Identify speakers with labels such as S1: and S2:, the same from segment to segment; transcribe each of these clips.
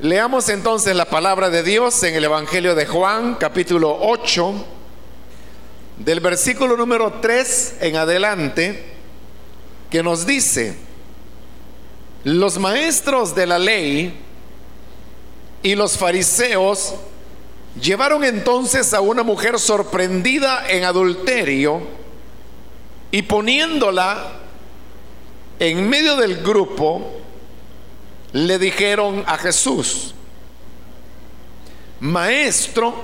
S1: Leamos entonces la palabra de Dios en el Evangelio de Juan, capítulo 8, del versículo número 3 en adelante, que nos dice, los maestros de la ley y los fariseos llevaron entonces a una mujer sorprendida en adulterio y poniéndola en medio del grupo, le dijeron a Jesús, maestro,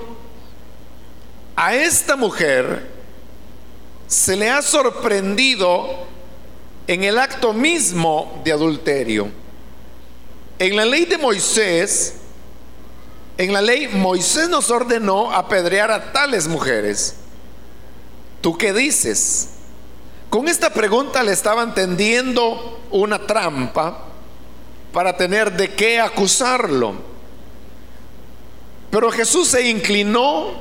S1: a esta mujer se le ha sorprendido en el acto mismo de adulterio. En la ley de Moisés, en la ley Moisés nos ordenó apedrear a tales mujeres. ¿Tú qué dices? Con esta pregunta le estaban tendiendo una trampa para tener de qué acusarlo. Pero Jesús se inclinó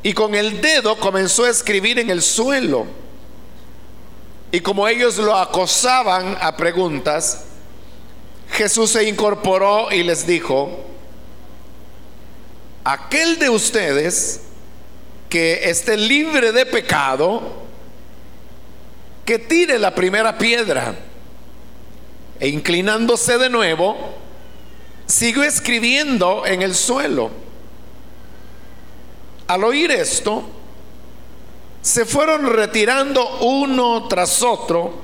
S1: y con el dedo comenzó a escribir en el suelo. Y como ellos lo acosaban a preguntas, Jesús se incorporó y les dijo, aquel de ustedes que esté libre de pecado, que tire la primera piedra. E inclinándose de nuevo, siguió escribiendo en el suelo. Al oír esto, se fueron retirando uno tras otro,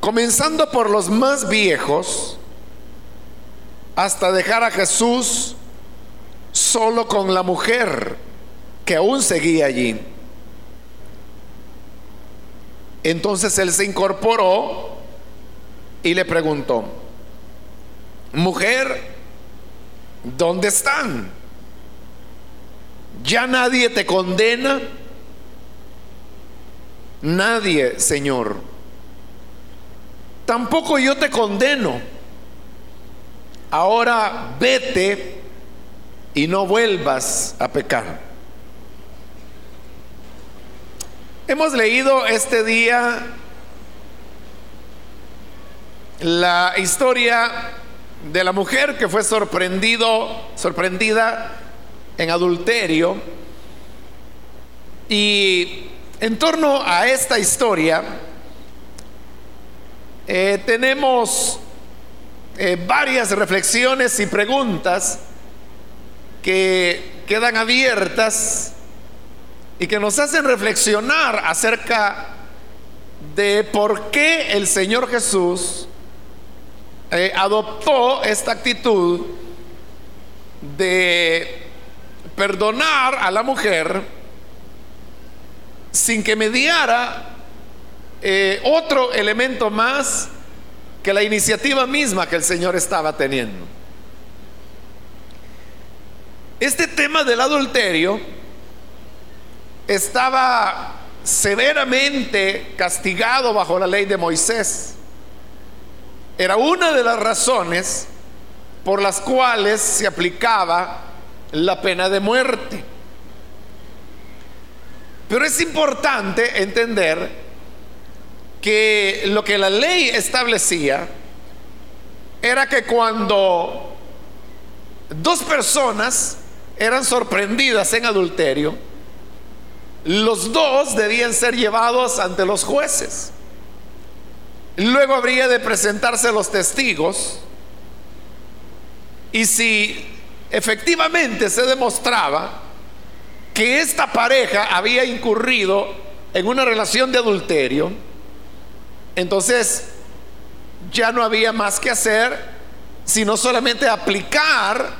S1: comenzando por los más viejos, hasta dejar a Jesús solo con la mujer que aún seguía allí. Entonces él se incorporó y le preguntó, mujer, ¿dónde están? ¿Ya nadie te condena? Nadie, Señor. Tampoco yo te condeno. Ahora vete y no vuelvas a pecar. Hemos leído este día la historia de la mujer que fue sorprendido, sorprendida en adulterio. Y en torno a esta historia eh, tenemos eh, varias reflexiones y preguntas que quedan abiertas y que nos hacen reflexionar acerca de por qué el Señor Jesús eh, adoptó esta actitud de perdonar a la mujer sin que mediara eh, otro elemento más que la iniciativa misma que el Señor estaba teniendo. Este tema del adulterio estaba severamente castigado bajo la ley de Moisés. Era una de las razones por las cuales se aplicaba la pena de muerte. Pero es importante entender que lo que la ley establecía era que cuando dos personas eran sorprendidas en adulterio, los dos debían ser llevados ante los jueces. Luego habría de presentarse los testigos. Y si efectivamente se demostraba que esta pareja había incurrido en una relación de adulterio, entonces ya no había más que hacer sino solamente aplicar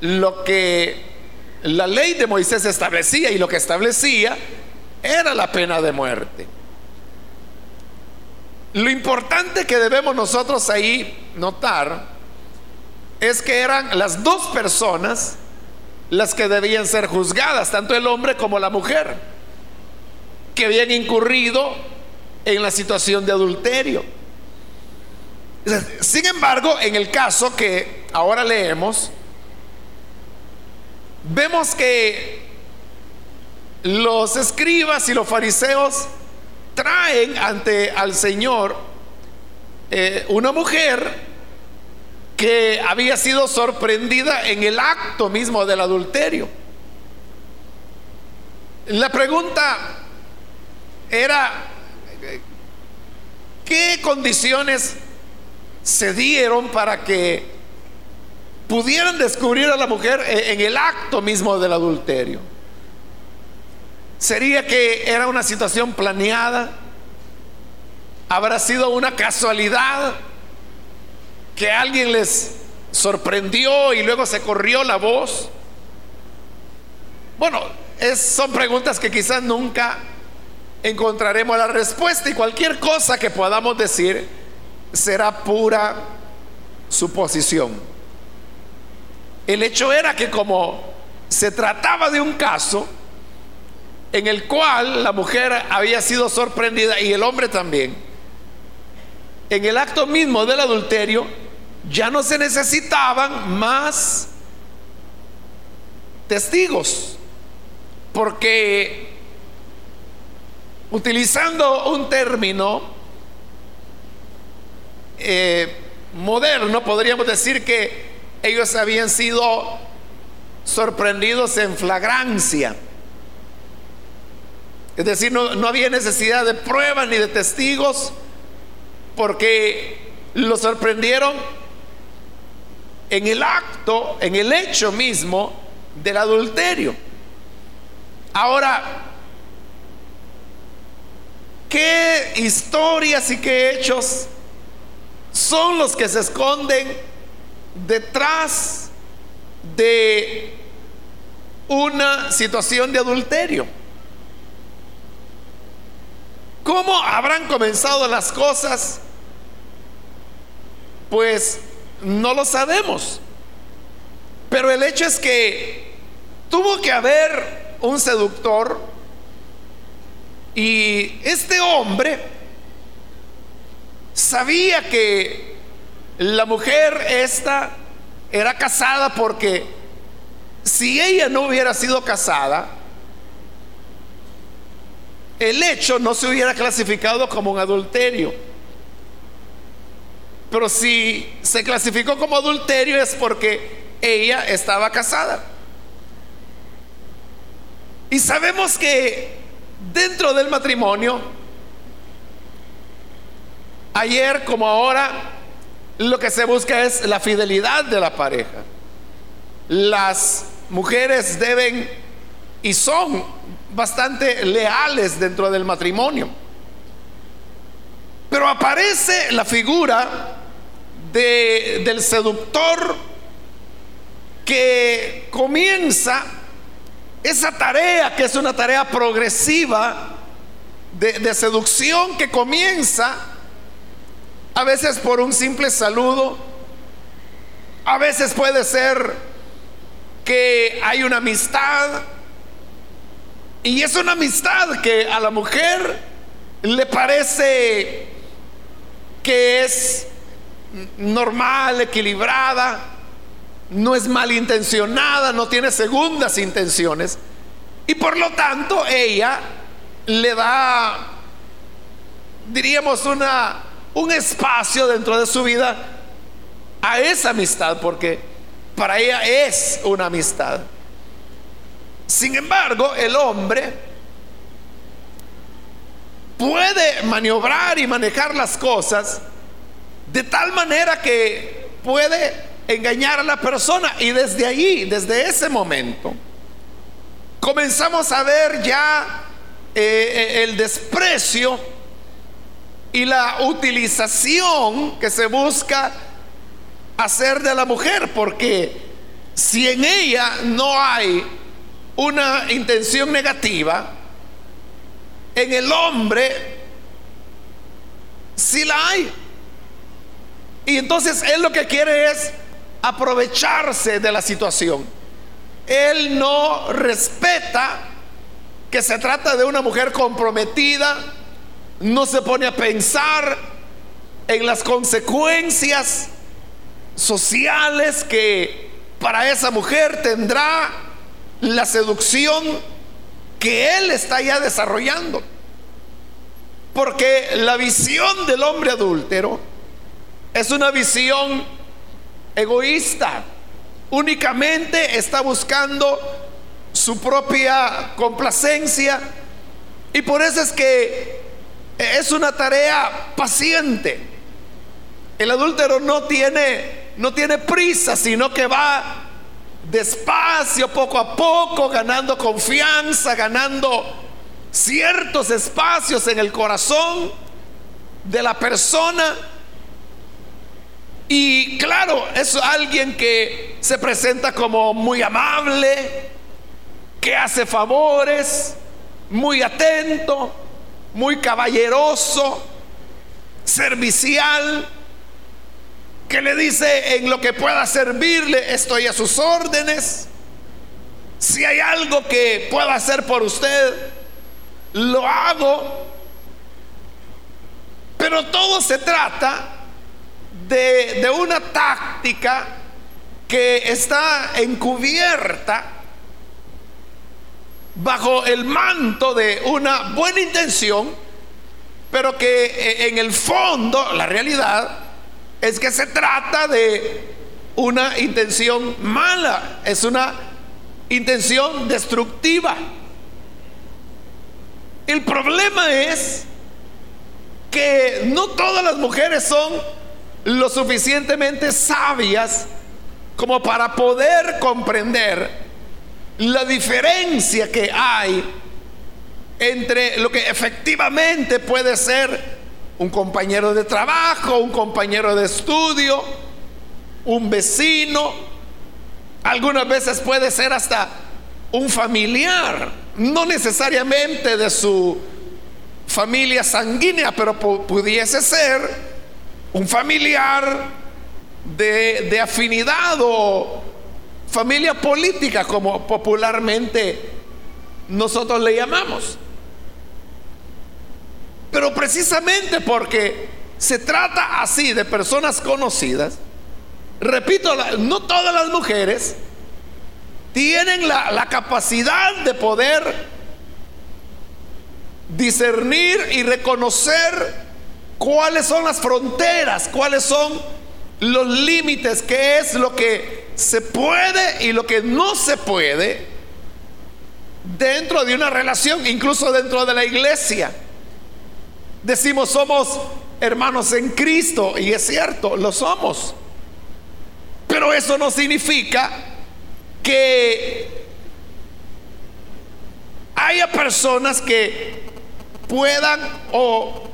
S1: lo que la ley de Moisés establecía y lo que establecía era la pena de muerte. Lo importante que debemos nosotros ahí notar es que eran las dos personas las que debían ser juzgadas, tanto el hombre como la mujer, que habían incurrido en la situación de adulterio. Sin embargo, en el caso que ahora leemos, vemos que los escribas y los fariseos traen ante al Señor eh, una mujer que había sido sorprendida en el acto mismo del adulterio. La pregunta era, ¿qué condiciones se dieron para que pudieran descubrir a la mujer en el acto mismo del adulterio? ¿Sería que era una situación planeada? ¿Habrá sido una casualidad que alguien les sorprendió y luego se corrió la voz? Bueno, son preguntas que quizás nunca encontraremos la respuesta y cualquier cosa que podamos decir será pura suposición. El hecho era que como se trataba de un caso, en el cual la mujer había sido sorprendida y el hombre también. En el acto mismo del adulterio ya no se necesitaban más testigos, porque utilizando un término eh, moderno, podríamos decir que ellos habían sido sorprendidos en flagrancia es decir, no, había necesidad de pruebas ni de testigos porque lo sorprendieron en el acto, en el hecho mismo del adulterio. Ahora, ¿qué historias y qué hechos son los que se esconden detrás de una situación de adulterio? ¿Cómo habrán comenzado las cosas? Pues no lo sabemos. Pero el hecho es que tuvo que haber un seductor y este hombre sabía que la mujer esta era casada porque si ella no hubiera sido casada, el hecho no se hubiera clasificado como un adulterio. Pero si se clasificó como adulterio es porque ella estaba casada. Y sabemos que dentro del matrimonio, ayer como ahora, lo que se busca es la fidelidad de la pareja. Las mujeres deben y son bastante leales dentro del matrimonio. Pero aparece la figura de, del seductor que comienza esa tarea, que es una tarea progresiva de, de seducción, que comienza a veces por un simple saludo, a veces puede ser que hay una amistad, y es una amistad que a la mujer le parece que es normal, equilibrada, no es malintencionada, no tiene segundas intenciones. Y por lo tanto ella le da, diríamos, una, un espacio dentro de su vida a esa amistad, porque para ella es una amistad. Sin embargo, el hombre puede maniobrar y manejar las cosas de tal manera que puede engañar a la persona. Y desde allí, desde ese momento, comenzamos a ver ya eh, eh, el desprecio y la utilización que se busca hacer de la mujer, porque si en ella no hay una intención negativa, en el hombre sí la hay. Y entonces él lo que quiere es aprovecharse de la situación. Él no respeta que se trata de una mujer comprometida, no se pone a pensar en las consecuencias sociales que para esa mujer tendrá la seducción que él está ya desarrollando. Porque la visión del hombre adúltero es una visión egoísta, únicamente está buscando su propia complacencia y por eso es que es una tarea paciente. El adúltero no tiene no tiene prisa, sino que va despacio, poco a poco, ganando confianza, ganando ciertos espacios en el corazón de la persona. Y claro, es alguien que se presenta como muy amable, que hace favores, muy atento, muy caballeroso, servicial que le dice en lo que pueda servirle, estoy a sus órdenes. Si hay algo que pueda hacer por usted, lo hago. Pero todo se trata de, de una táctica que está encubierta bajo el manto de una buena intención, pero que eh, en el fondo, la realidad, es que se trata de una intención mala, es una intención destructiva. El problema es que no todas las mujeres son lo suficientemente sabias como para poder comprender la diferencia que hay entre lo que efectivamente puede ser un compañero de trabajo, un compañero de estudio, un vecino, algunas veces puede ser hasta un familiar, no necesariamente de su familia sanguínea, pero pudiese ser un familiar de, afinidad o familia política, como popularmente nosotros le llamamos. Pero precisamente porque se trata así de personas conocidas, repito, no todas las mujeres tienen la, capacidad de poder discernir y reconocer cuáles son las fronteras, cuáles son los límites, qué es lo que se puede y lo que no se puede dentro de una relación, incluso dentro de la iglesia. Decimos somos hermanos en Cristo y es cierto, lo somos. Pero eso no significa que haya personas que puedan o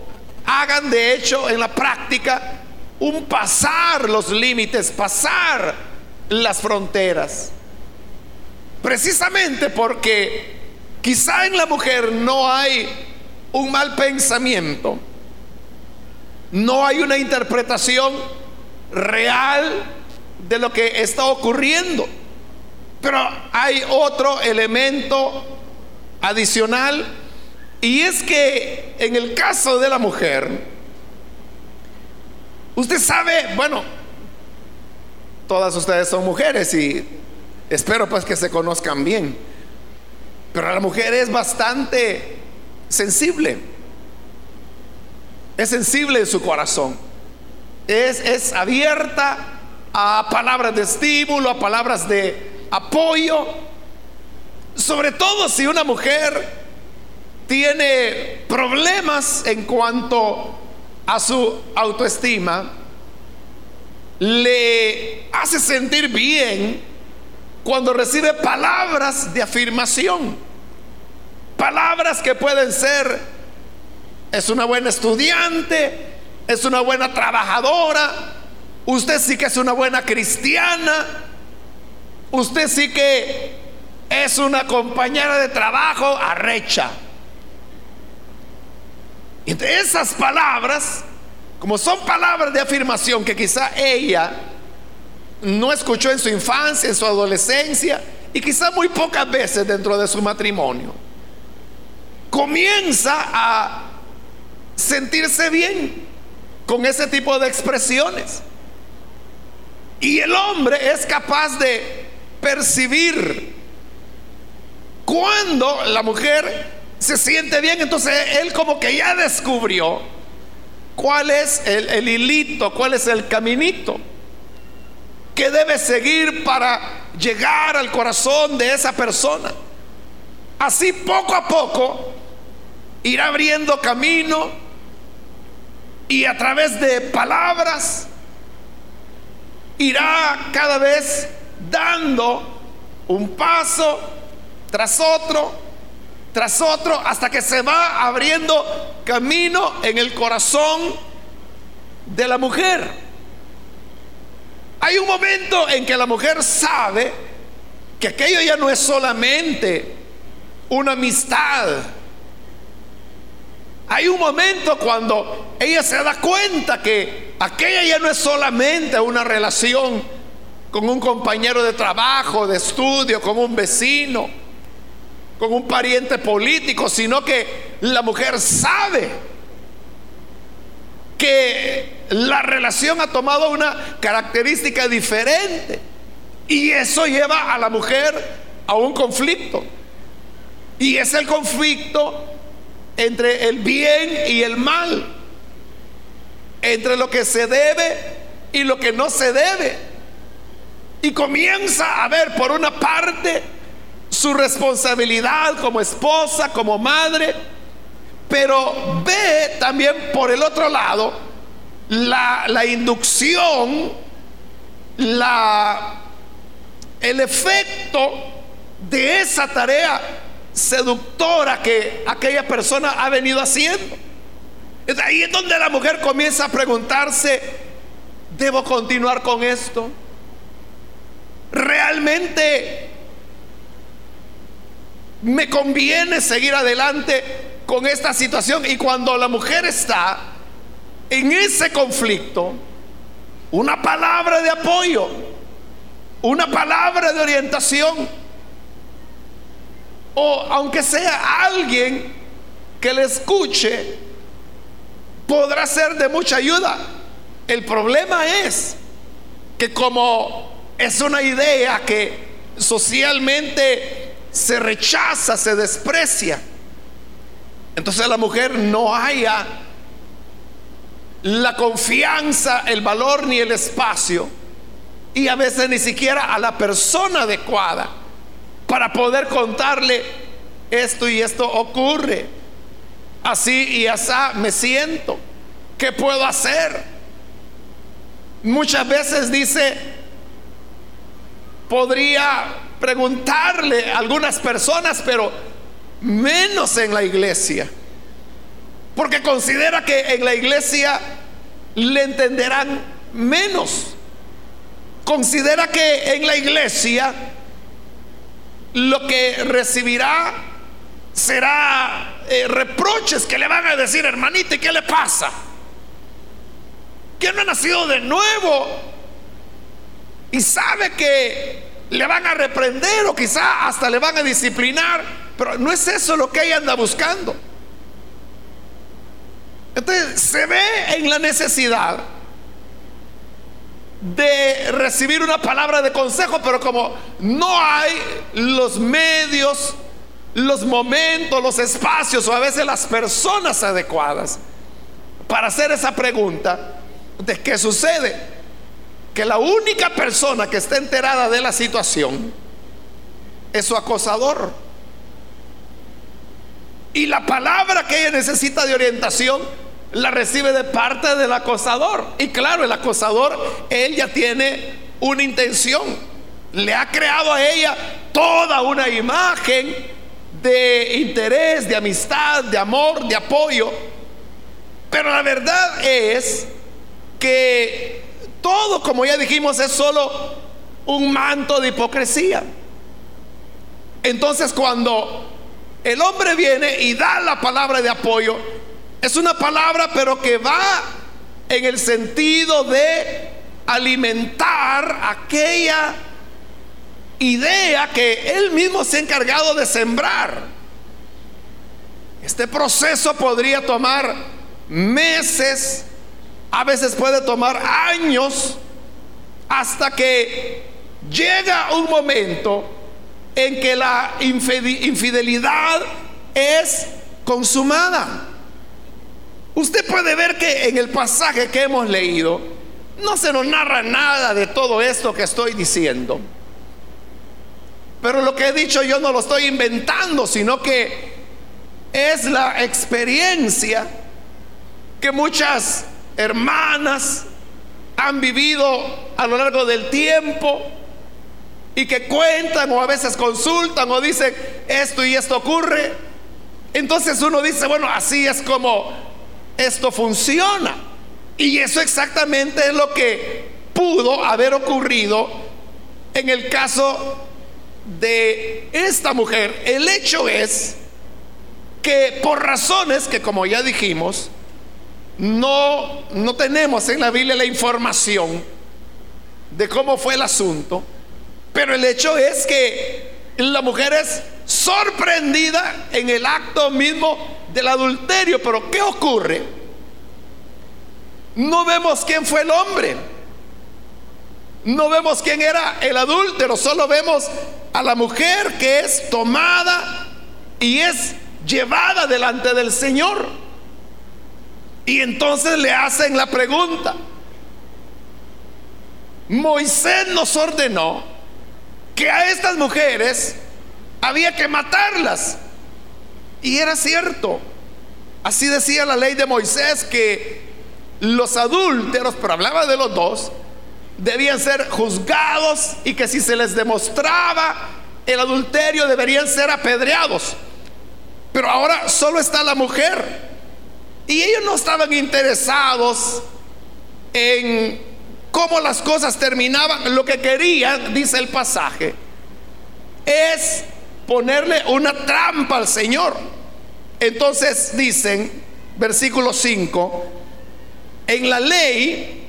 S1: hagan de hecho en la práctica un pasar los límites, pasar las fronteras. Precisamente porque quizá en la mujer no hay un mal pensamiento, no hay una interpretación real de lo que está ocurriendo. Pero hay otro elemento adicional y es que en el caso de la mujer, usted sabe, bueno, todas ustedes son mujeres y espero pues que se conozcan bien, pero la mujer es bastante sensible. Es sensible en su corazón. Es, es abierta a palabras de estímulo, a palabras de apoyo. Sobre todo si una mujer tiene problemas en cuanto a su autoestima, le hace sentir bien cuando recibe palabras de afirmación. Palabras que pueden ser, es una buena estudiante, es una buena trabajadora, usted sí que es una buena cristiana, usted sí que es una compañera de trabajo arrecha. Y entre esas palabras, como son palabras de afirmación que quizá ella no escuchó en su infancia, en su adolescencia y quizá muy pocas veces dentro de su matrimonio comienza a sentirse bien con ese tipo de expresiones. Y el hombre es capaz de percibir cuando la mujer se siente bien, entonces él como que ya descubrió cuál es el, hilito, cuál es el caminito. que debe seguir para llegar al corazón de esa persona. Así poco a poco irá abriendo camino y a través de palabras irá cada vez dando un paso tras otro, tras otro, hasta que se va abriendo camino en el corazón de la mujer. Hay un momento en que la mujer sabe que aquello ya no es solamente una amistad. Hay un momento cuando ella se da cuenta que aquella ya no es solamente una relación con un compañero de trabajo, de estudio, con un vecino, con un pariente político, sino que la mujer sabe que la relación ha tomado una característica diferente. Y eso lleva a la mujer a un conflicto. Y es el conflicto entre el bien y el mal, entre lo que se debe y lo que no se debe. Y comienza a ver por una parte su responsabilidad como esposa, como madre, pero ve también por el otro lado la, inducción, la, el efecto de esa tarea seductora que aquella persona ha venido haciendo. Ahí es donde la mujer comienza a preguntarse, ¿debo continuar con esto? ¿Realmente me conviene seguir adelante con esta situación? Y cuando la mujer está en ese conflicto, una palabra de apoyo, una palabra de orientación, o aunque sea alguien que le escuche, podrá ser de mucha ayuda. El problema es que como es una idea que socialmente se rechaza, se desprecia, entonces la mujer no haya la confianza, el valor ni el espacio, y a veces ni siquiera a la persona adecuada para poder contarle esto y esto ocurre. Así y así me siento. ¿Qué puedo hacer? Muchas veces dice, podría preguntarle a algunas personas, pero menos en la iglesia. Porque considera que en la iglesia le entenderán menos. Considera que en la iglesia lo que recibirá será eh, reproches que le van a decir, hermanita, ¿y qué le pasa? Que no ha nacido de nuevo y sabe que le van a reprender o quizá hasta le van a disciplinar, pero no es eso lo que ella anda buscando. Entonces se ve en la necesidad de recibir una palabra de consejo, pero como no hay los medios, los momentos, los espacios o a veces las personas adecuadas para hacer esa pregunta, ¿de qué sucede? Que la única persona que está enterada de la situación es su acosador. Y la palabra que ella necesita de orientación la recibe de parte del acosador. Y claro, el acosador, él ya tiene una intención. Le ha creado a ella toda una imagen de interés, de amistad, de amor, de apoyo. Pero la verdad es que todo, como ya dijimos, es solo un manto de hipocresía. Entonces cuando el hombre viene y da la palabra de apoyo, es una palabra pero que va en el sentido de alimentar aquella idea que él mismo se ha encargado de sembrar. Este proceso podría tomar meses, a veces puede tomar años, hasta que llega un momento en que la infidelidad es consumada. Usted puede ver que en el pasaje que hemos leído, no se nos narra nada de todo esto que estoy diciendo. Pero lo que he dicho yo no lo estoy inventando, sino que es la experiencia que muchas hermanas han vivido a lo largo del tiempo y que cuentan o a veces consultan o dicen esto y esto ocurre. Entonces uno dice, bueno, así es como esto funciona. Y eso exactamente es lo que pudo haber ocurrido en el caso de esta mujer. El hecho es que por razones que como ya dijimos, no, no tenemos en la Biblia la información de cómo fue el asunto, pero el hecho es que la mujer es sorprendida en el acto mismo del adulterio. Pero ¿qué ocurre? No vemos quién fue el hombre. No vemos quién era el adúltero. Solo vemos a la mujer que es tomada y es llevada delante del Señor. Y entonces le hacen la pregunta. Moisés nos ordenó que a estas mujeres había que matarlas. Y era cierto. Así decía la ley de Moisés que los adúlteros, pero hablaba de los dos, debían ser juzgados y que si se les demostraba el adulterio deberían ser apedreados. Pero ahora solo está la mujer. Y ellos no estaban interesados en cómo las cosas terminaban. Lo que querían, dice el pasaje, es ponerle una trampa al Señor. Entonces dicen, versículo 5, en la ley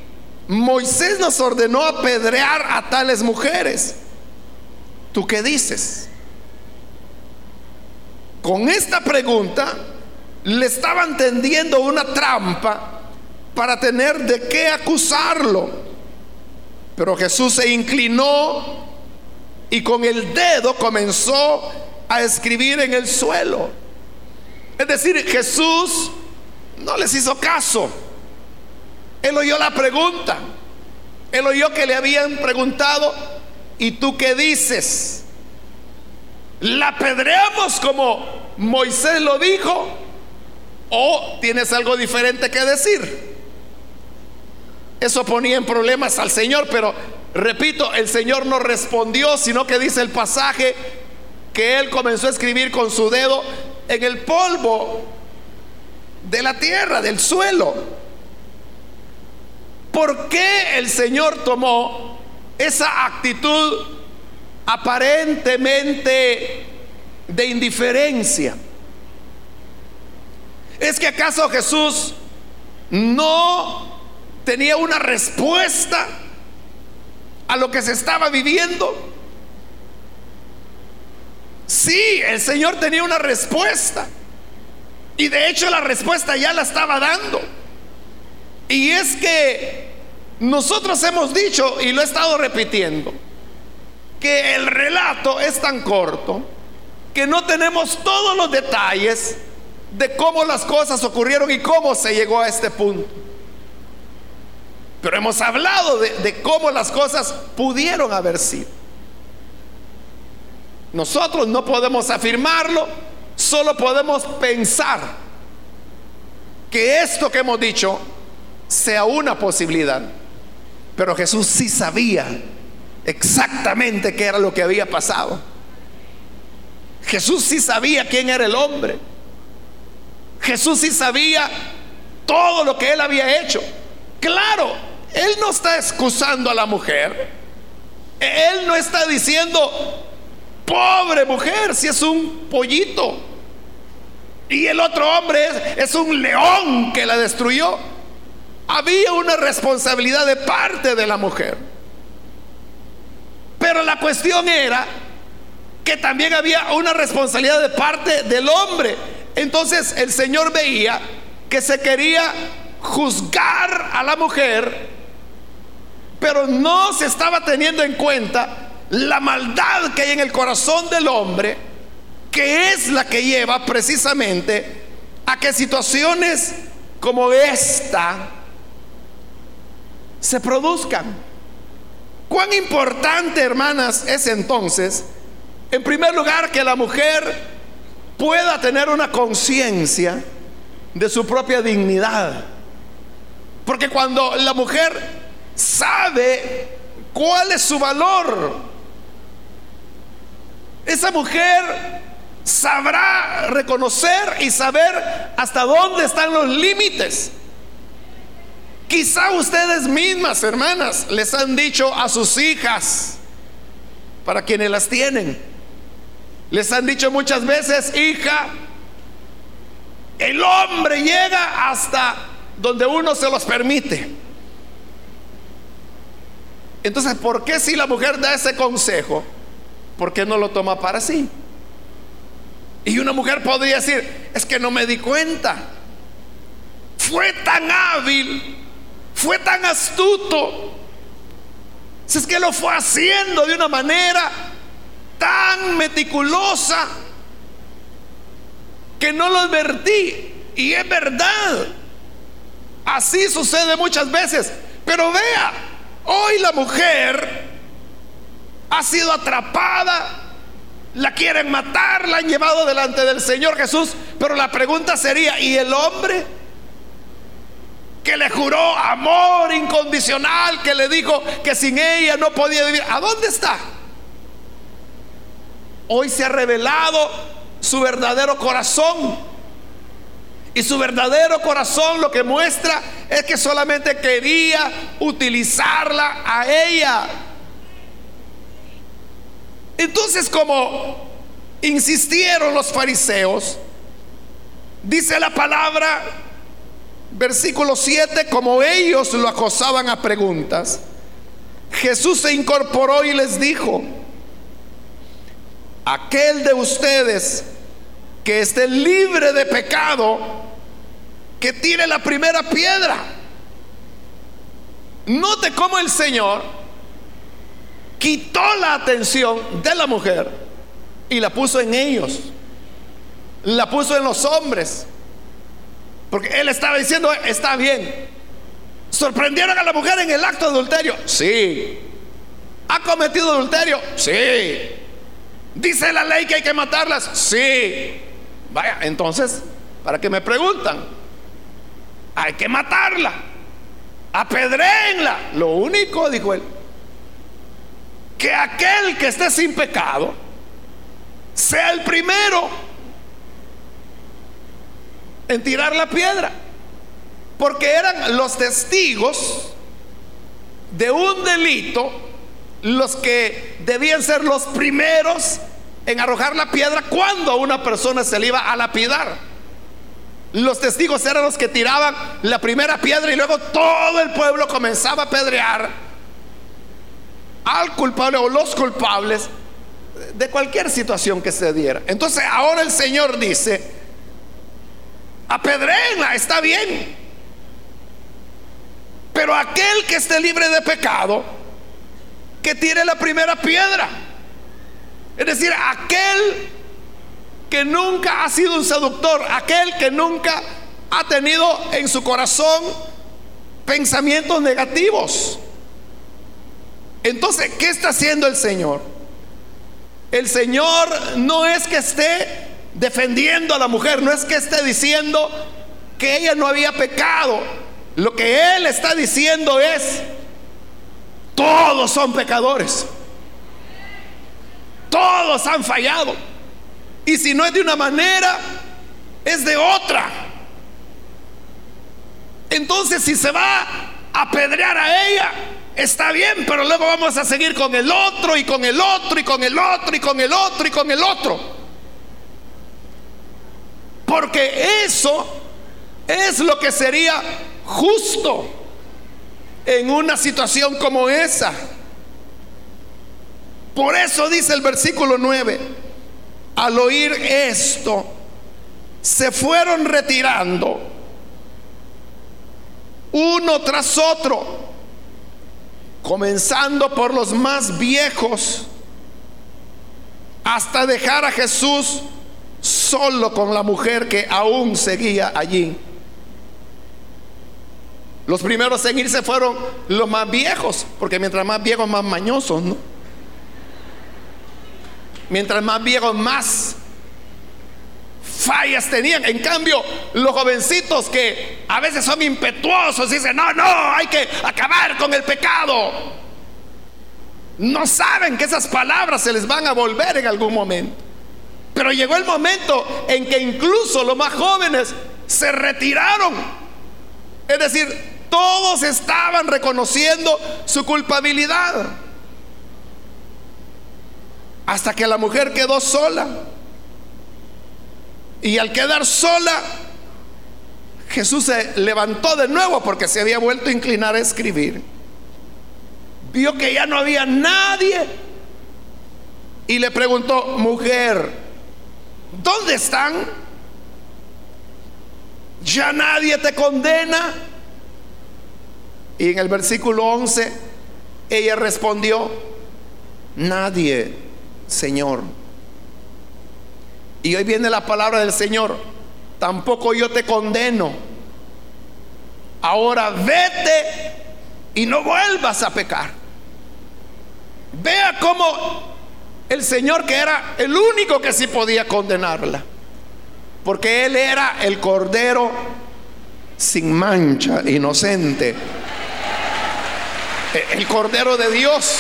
S1: Moisés nos ordenó apedrear a tales mujeres. ¿Tú qué dices? Con esta pregunta le estaban tendiendo una trampa para tener de qué acusarlo. Pero Jesús se inclinó y con el dedo comenzó a escribir en el suelo. Es decir, Jesús no les hizo caso. Él oyó la pregunta. Él oyó que le habían preguntado, ¿y tú qué dices? ¿La apedreamos como Moisés lo dijo? ¿O tienes algo diferente que decir? Eso ponía en problemas al Señor, pero repito, el Señor no respondió, sino que dice el pasaje que Él comenzó a escribir con su dedo en el polvo de la tierra, del suelo. ¿Por qué el Señor tomó esa actitud aparentemente de indiferencia? ¿Es que acaso Jesús no tenía una respuesta a lo que se estaba viviendo? Sí, el Señor tenía una respuesta. Y de hecho la respuesta ya la estaba dando. Y es que nosotros hemos dicho, y lo he estado repitiendo, que el relato es tan corto que no tenemos todos los detalles de cómo las cosas ocurrieron y cómo se llegó a este punto. Pero hemos hablado de, cómo las cosas pudieron haber sido. Nosotros no podemos afirmarlo, solo podemos pensar que esto que hemos dicho sea una posibilidad. Pero Jesús sí sabía exactamente qué era lo que había pasado. Jesús sí sabía quién era el hombre. Jesús sí sabía todo lo que él había hecho. Claro, él no está excusando a la mujer. Él no está diciendo, pobre mujer, si es un pollito. Y el otro hombre es, un león que la destruyó. Había una responsabilidad de parte de la mujer. Pero la cuestión era que también había una responsabilidad de parte del hombre. Entonces el Señor veía que se quería juzgar a la mujer, pero no se estaba teniendo en cuenta la maldad que hay en el corazón del hombre, que es la que lleva precisamente a que situaciones como esta se produzcan. Cuán importante, hermanas, es entonces, en primer lugar, que la mujer pueda tener una conciencia de su propia dignidad. Porque cuando la mujer sabe cuál es su valor, esa mujer sabrá reconocer y saber hasta dónde están los límites. Quizá ustedes mismas, hermanas, les han dicho a sus hijas, para quienes las tienen, les han dicho muchas veces, hija, el hombre llega hasta donde uno se los permite. Entonces, ¿por qué si la mujer da ese consejo? ¿Por qué no lo toma para sí? Y una mujer podría decir, es que no me di cuenta. Fue tan hábil, fue tan astuto. Si es que lo fue haciendo de una manera tan meticulosa que no lo advertí. Y es verdad. Así sucede muchas veces. Pero vea, hoy la mujer ha sido atrapada la quieren matar, la han llevado delante del Señor Jesús. Pero la pregunta sería, ¿y el hombre? Que le juró amor incondicional, que le dijo que sin ella no podía vivir. ¿A dónde está? Hoy se ha revelado su verdadero corazón. Y su verdadero corazón lo que muestra es que solamente quería utilizarla a ella. Entonces, como insistieron los fariseos, dice la palabra, versículo 7, como ellos lo acosaban a preguntas, Jesús se incorporó y les dijo, aquel de ustedes que esté libre de pecado, que tire la primera piedra. Note cómo el Señor quitó la atención de la mujer y la puso en ellos. La puso en los hombres. Porque él estaba diciendo, está bien. ¿Sorprendieron a la mujer en el acto de adulterio? Sí. ¿Ha cometido adulterio? Sí. ¿Dice la ley que hay que matarlas? Sí. Vaya, entonces, ¿para qué me preguntan? Hay que matarla. Apedréenla. Lo único, dijo él, que aquel que esté sin pecado sea el primero en tirar la piedra. Porque eran los testigos de un delito los que debían ser los primeros en arrojar la piedra cuando una persona se le iba a lapidar. Los testigos eran los que tiraban la primera piedra y luego todo el pueblo comenzaba a pedrear al culpable o los culpables de cualquier situación que se diera. Entonces ahora el Señor dice, apedréenla, está bien. Pero aquel que esté libre de pecado, que tire la primera piedra. Es decir, aquel que nunca ha sido un seductor, aquel que nunca ha tenido en su corazón pensamientos negativos. Entonces, ¿qué está haciendo el Señor? El Señor no es que esté defendiendo a la mujer, no es que esté diciendo que ella no había pecado. Lo que Él está diciendo es, todos son pecadores. Todos han fallado. Y si no es de una manera, es de otra. Entonces, si se va a apedrear a ella, Está bien, pero luego vamos a seguir con el otro y con el otro y con el otro y con el otro y con el otro. Porque eso es lo que sería justo en una situación como esa. Por eso dice el versículo 9, al oír esto, se fueron retirando uno tras otro comenzando por los más viejos, hasta dejar a Jesús solo con la mujer que aún seguía allí. Los primeros en irse fueron los más viejos, porque mientras más viejos, más mañosos, ¿no? Mientras más viejos, más fallas tenían. En cambio, los jovencitos que a veces son impetuosos, dicen, no, no, hay que acabar con el pecado. No saben que esas palabras se les van a volver en algún momento. Pero llegó el momento en que incluso los más jóvenes se retiraron. Es decir, todos estaban reconociendo su culpabilidad. Hasta que la mujer quedó sola. Y al quedar sola, Jesús se levantó de nuevo porque se había vuelto a inclinar a escribir. Vio que ya no había nadie y le preguntó, mujer, ¿dónde están? ¿Ya nadie te condena? Y en el versículo 11, ella respondió, nadie, Señor. Y hoy viene la palabra del Señor. Tampoco yo te condeno. Ahora vete y no vuelvas a pecar. Vea cómo el Señor, que era el único que sí podía condenarla, porque Él era el Cordero sin mancha, inocente, el Cordero de Dios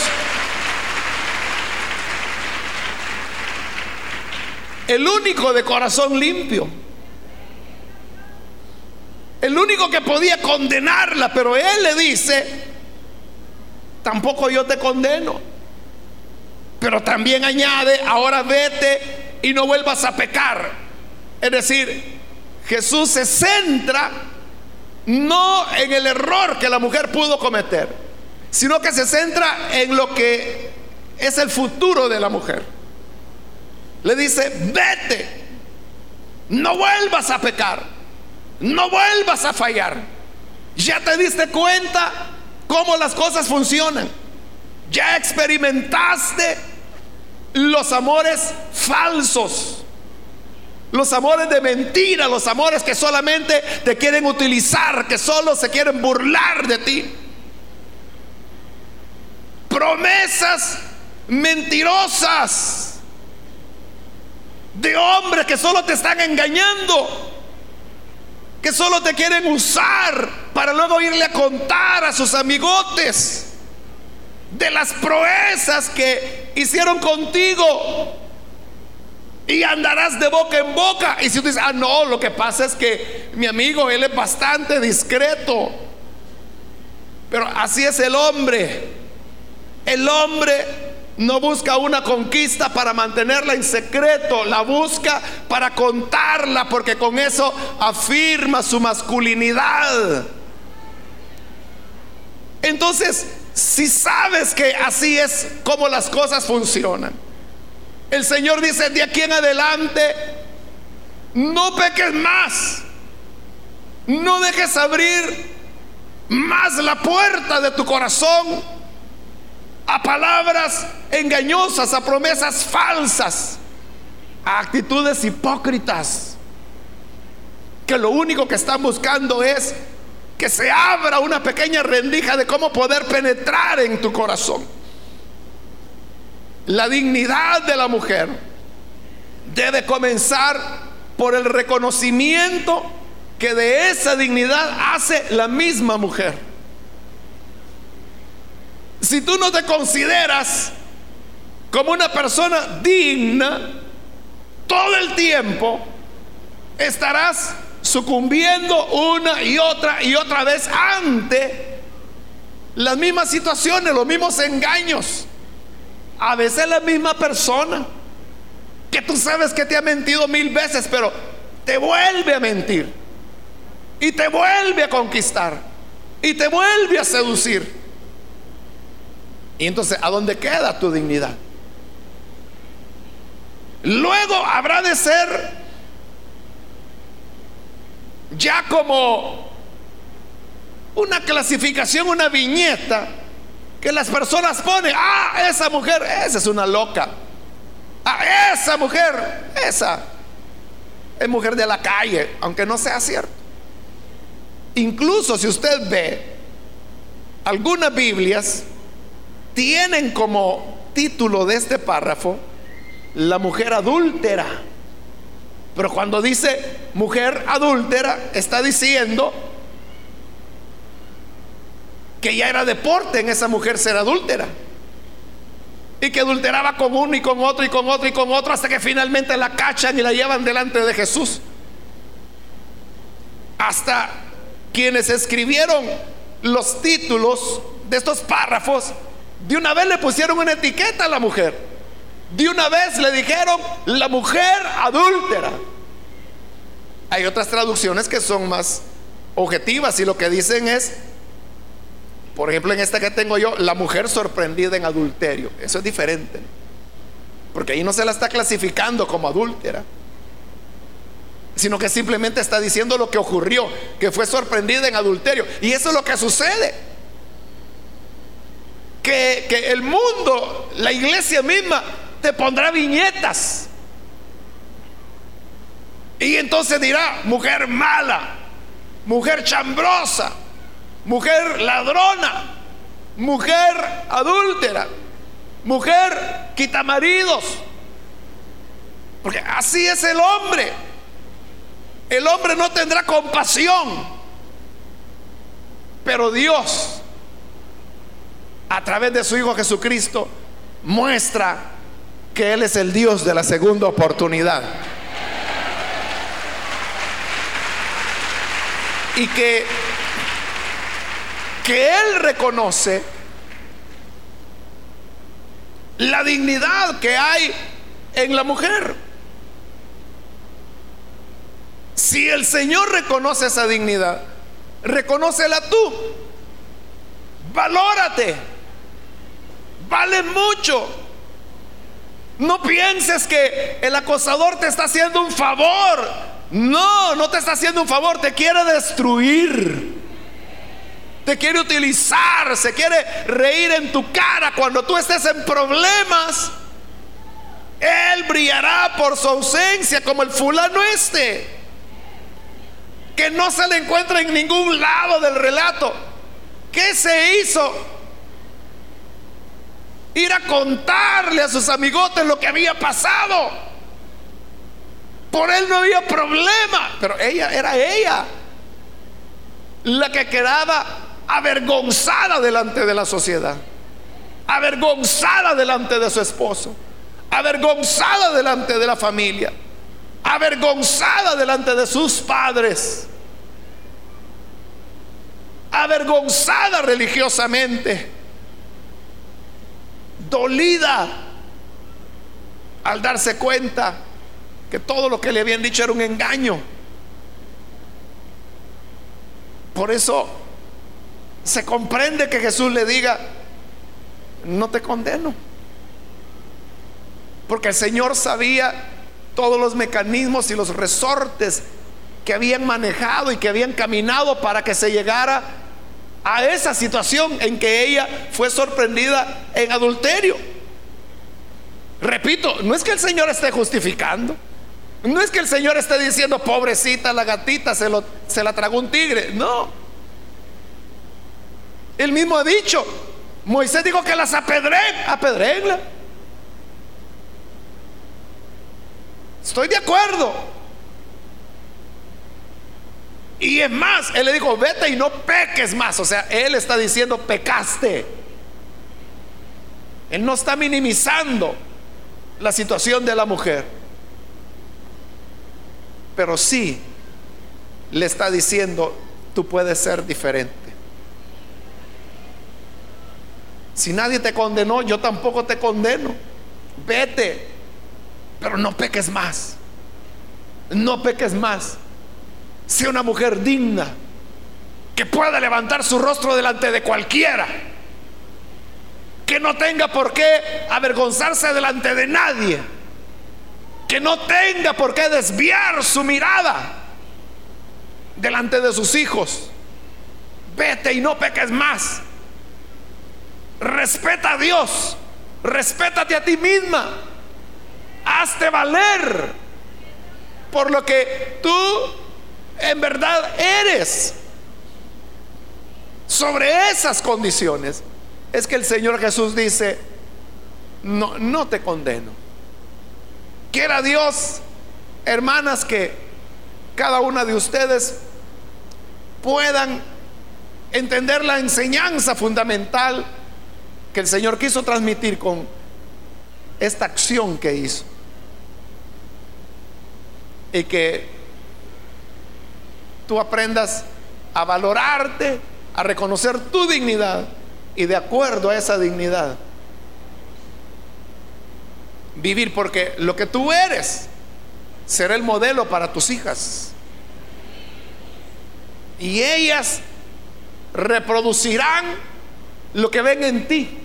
S1: El único de corazón limpio. El único que podía condenarla, pero él le dice, tampoco yo te condeno. Pero también añade, ahora vete y no vuelvas a pecar. Es decir, Jesús se centra no en el error que la mujer pudo cometer, sino que se centra en lo que es el futuro de la mujer le dice, vete, no vuelvas a pecar, no vuelvas a fallar. Ya te diste cuenta cómo las cosas funcionan. Ya experimentaste los amores falsos, los amores de mentira, los amores que solamente te quieren utilizar, que solo se quieren burlar de ti. Promesas mentirosas de hombres que solo te están engañando, que solo te quieren usar para luego irle a contar a sus amigotes de las proezas que hicieron contigo. Y andarás de boca en boca. Y si tú dices, ah, no, lo que pasa es que mi amigo, él es bastante discreto. Pero así es el hombre. El hombre no busca una conquista para mantenerla en secreto, la busca para contarla porque con eso afirma su masculinidad. Entonces, si sabes que así es como las cosas funcionan, el Señor dice, de aquí en adelante, no peques más, no dejes abrir más la puerta de tu corazón a palabras engañosas, a promesas falsas, a actitudes hipócritas, que lo único que están buscando es que se abra una pequeña rendija de cómo poder penetrar en tu corazón. La dignidad de la mujer debe comenzar por el reconocimiento que de esa dignidad hace la misma mujer. Si tú no te consideras como una persona digna, todo el tiempo estarás sucumbiendo una y otra y otra vez ante las mismas situaciones, los mismos engaños. A veces la misma persona que tú sabes que te ha mentido mil veces, pero te vuelve a mentir y te vuelve a conquistar y te vuelve a seducir. Y entonces, ¿a dónde queda tu dignidad? Luego habrá de ser ya como una clasificación, una viñeta que las personas ponen, ah, esa mujer, esa es una loca. Ah, esa mujer, esa es mujer de la calle, aunque no sea cierto. Incluso si usted ve, algunas Biblias tienen como título de este párrafo la mujer adúltera. Pero cuando dice mujer adúltera, está diciendo que ya era deporte en esa mujer ser adúltera. Y que adulteraba con uno y con otro y con otro y con otro hasta que finalmente la cachan y la llevan delante de Jesús. Hasta quienes escribieron los títulos de estos párrafos, de una vez le pusieron una etiqueta a la mujer. De una vez le dijeron la mujer adúltera. Hay otras traducciones que son más objetivas y lo que dicen es por ejemplo, en esta que tengo yo, la mujer sorprendida en adulterio. Eso es diferente. Porque ahí no se la está clasificando como adúltera, sino que simplemente está diciendo lo que ocurrió, que fue sorprendida en adulterio. Y eso es lo que sucede. Que, que el mundo, la iglesia misma, te pondrá viñetas. Y entonces dirá, mujer mala, mujer chambrosa, mujer ladrona, mujer adúltera, mujer quita maridos. Porque así es el hombre. El hombre no tendrá compasión. Pero Dios, a través de su Hijo Jesucristo, muestra que Él es el Dios de la segunda oportunidad. Y que que Él reconoce la dignidad que hay en la mujer. Si el Señor reconoce esa dignidad, reconócela tú. Valórate. Vale mucho. No pienses que el acosador te está haciendo un favor. No, no te está haciendo un favor, te quiere destruir te quiere utilizar, se quiere reír en tu cara cuando tú estés en problemas. Él brillará por su ausencia como el fulano este, que no se le encuentra en ningún lado del relato. ¿Qué se hizo? Ir a contarle a sus amigotes lo que había pasado. Por él no había problema, pero ella era ella la que quedaba avergonzada delante de la sociedad, avergonzada delante de su esposo, avergonzada delante de la familia, avergonzada delante de sus padres, avergonzada religiosamente, dolida al darse cuenta que todo lo que le habían dicho era un engaño. Por eso se comprende que Jesús le diga, no te condeno. Porque el Señor sabía todos los mecanismos y los resortes que habían manejado y que habían caminado para que se llegara a esa situación en que ella fue sorprendida en adulterio. Repito, no es que el Señor esté justificando, no es que el Señor esté diciendo, pobrecita la gatita, se, lo, se la tragó un tigre, no. Él mismo ha dicho, Moisés dijo que las apedré, apedréenla. Estoy de acuerdo. Y es más, él le dijo, vete y no peques más. O sea, él está diciendo, pecaste. Él no está minimizando la situación de la mujer. Pero sí le está diciendo, tú puedes ser diferente. Si nadie te condenó, yo tampoco te condeno. Vete, pero no peques más. No peques más. Sea una mujer digna, que pueda levantar su rostro delante de cualquiera. Que no tenga por qué avergonzarse delante de nadie. Que no tenga por qué desviar su mirada delante de sus hijos. Vete y no peques más. Respeta a Dios. Respétate a ti misma. Hazte valer por lo que tú en verdad eres. sobre esas condiciones es que el Señor Jesús dice, no, no te condeno. Quiera Dios, hermanas, que cada una de ustedes puedan entender la enseñanza fundamental que el Señor quiso transmitir con esta acción que hizo. Y que tú aprendas a valorarte, a reconocer tu dignidad y de acuerdo a esa dignidad, vivir porque lo que tú eres será el modelo para tus hijas. Y ellas reproducirán lo que ven en ti.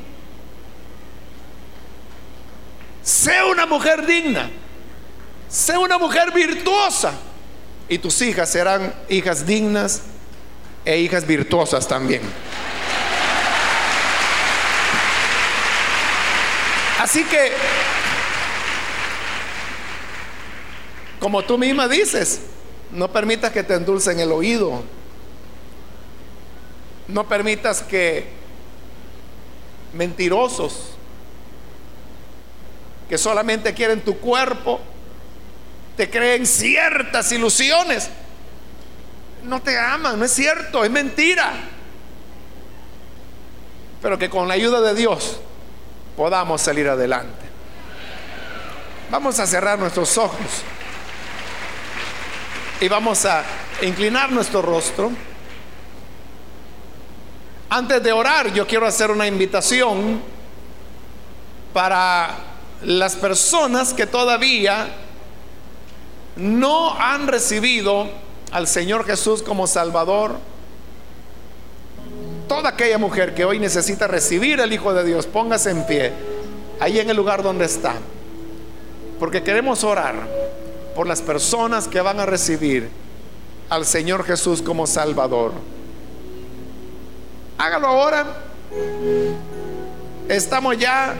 S1: Sé una mujer digna. Sé una mujer virtuosa. Y tus hijas serán hijas dignas e hijas virtuosas también. Así que, como tú misma dices, no permitas que te endulcen el oído. No permitas que mentirosos que solamente quieren tu cuerpo, te creen ciertas ilusiones. No te aman, no es cierto, es mentira. Pero que con la ayuda de Dios podamos salir adelante. Vamos a cerrar nuestros ojos y vamos a inclinar nuestro rostro. Antes de orar, yo quiero hacer una invitación para las personas que todavía no han recibido al Señor Jesús como Salvador, toda aquella mujer que hoy necesita recibir al Hijo de Dios, póngase en pie, ahí en el lugar donde está, porque queremos orar por las personas que van a recibir al Señor Jesús como Salvador. Hágalo ahora. Estamos ya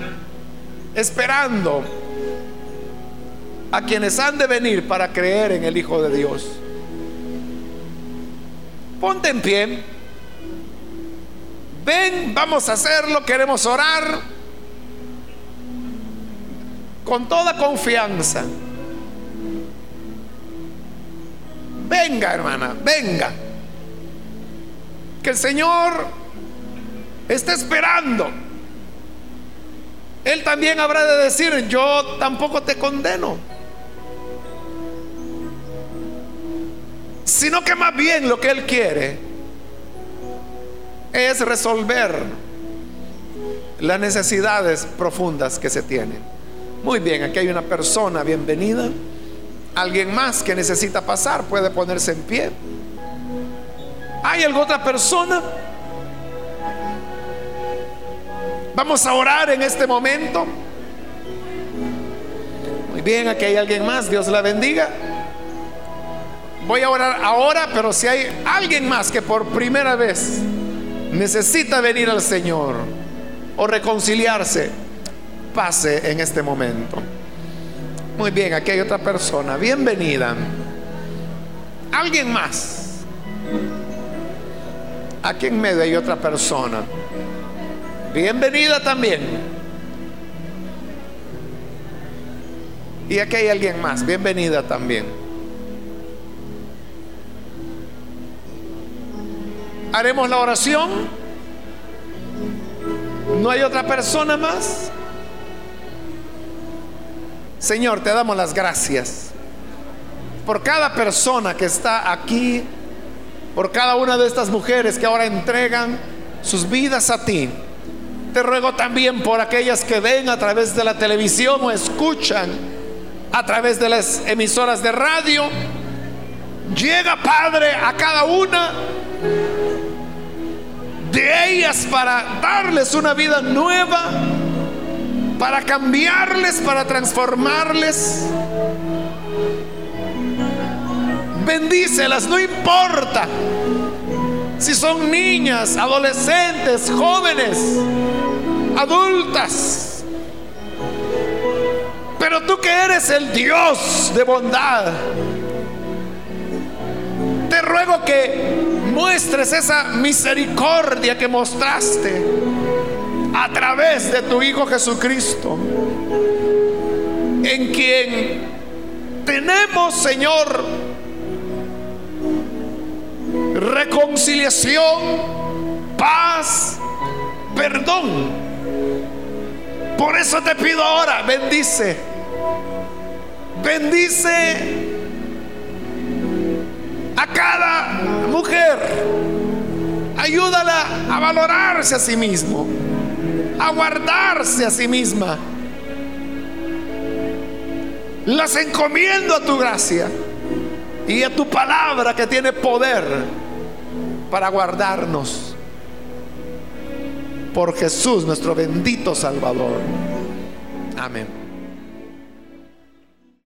S1: esperando a quienes han de venir para creer en el Hijo de Dios. Ponte en pie. Ven, vamos a hacerlo, queremos orar con toda confianza. Venga, hermana, venga. Que el Señor está esperando él también habrá de decir, yo tampoco te condeno. Sino que más bien lo que Él quiere es resolver las necesidades profundas que se tienen. Muy bien, aquí hay una persona, bienvenida. Alguien más que necesita pasar puede ponerse en pie. ¿Hay alguna otra persona? Vamos a orar en este momento. Muy bien, aquí hay alguien más. Dios la bendiga. Voy a orar ahora, pero si hay alguien más que por primera vez necesita venir al Señor o reconciliarse, pase en este momento. Muy bien, aquí hay otra persona. Bienvenida. Alguien más. Aquí en medio hay otra persona. Bienvenida también. Y aquí hay alguien más. Bienvenida también. Haremos la oración. ¿No hay otra persona más? Señor, te damos las gracias por cada persona que está aquí, por cada una de estas mujeres que ahora entregan sus vidas a ti. Te ruego también por aquellas que ven a través de la televisión o escuchan a través de las emisoras de radio. Llega, Padre, a cada una de ellas para darles una vida nueva, para cambiarles, para transformarles. Bendícelas, no importa si son niñas, adolescentes, jóvenes, adultas. Pero tú que eres el Dios de bondad, te ruego que muestres esa misericordia que mostraste a través de tu Hijo Jesucristo, en quien tenemos, Señor, reconciliación, paz, perdón. Por eso te pido ahora, bendice, bendice a cada mujer, ayúdala a valorarse a sí mismo, a guardarse a sí misma. Las encomiendo a tu gracia y a tu palabra que tiene poder para guardarnos. Por Jesús, nuestro bendito Salvador. Amén.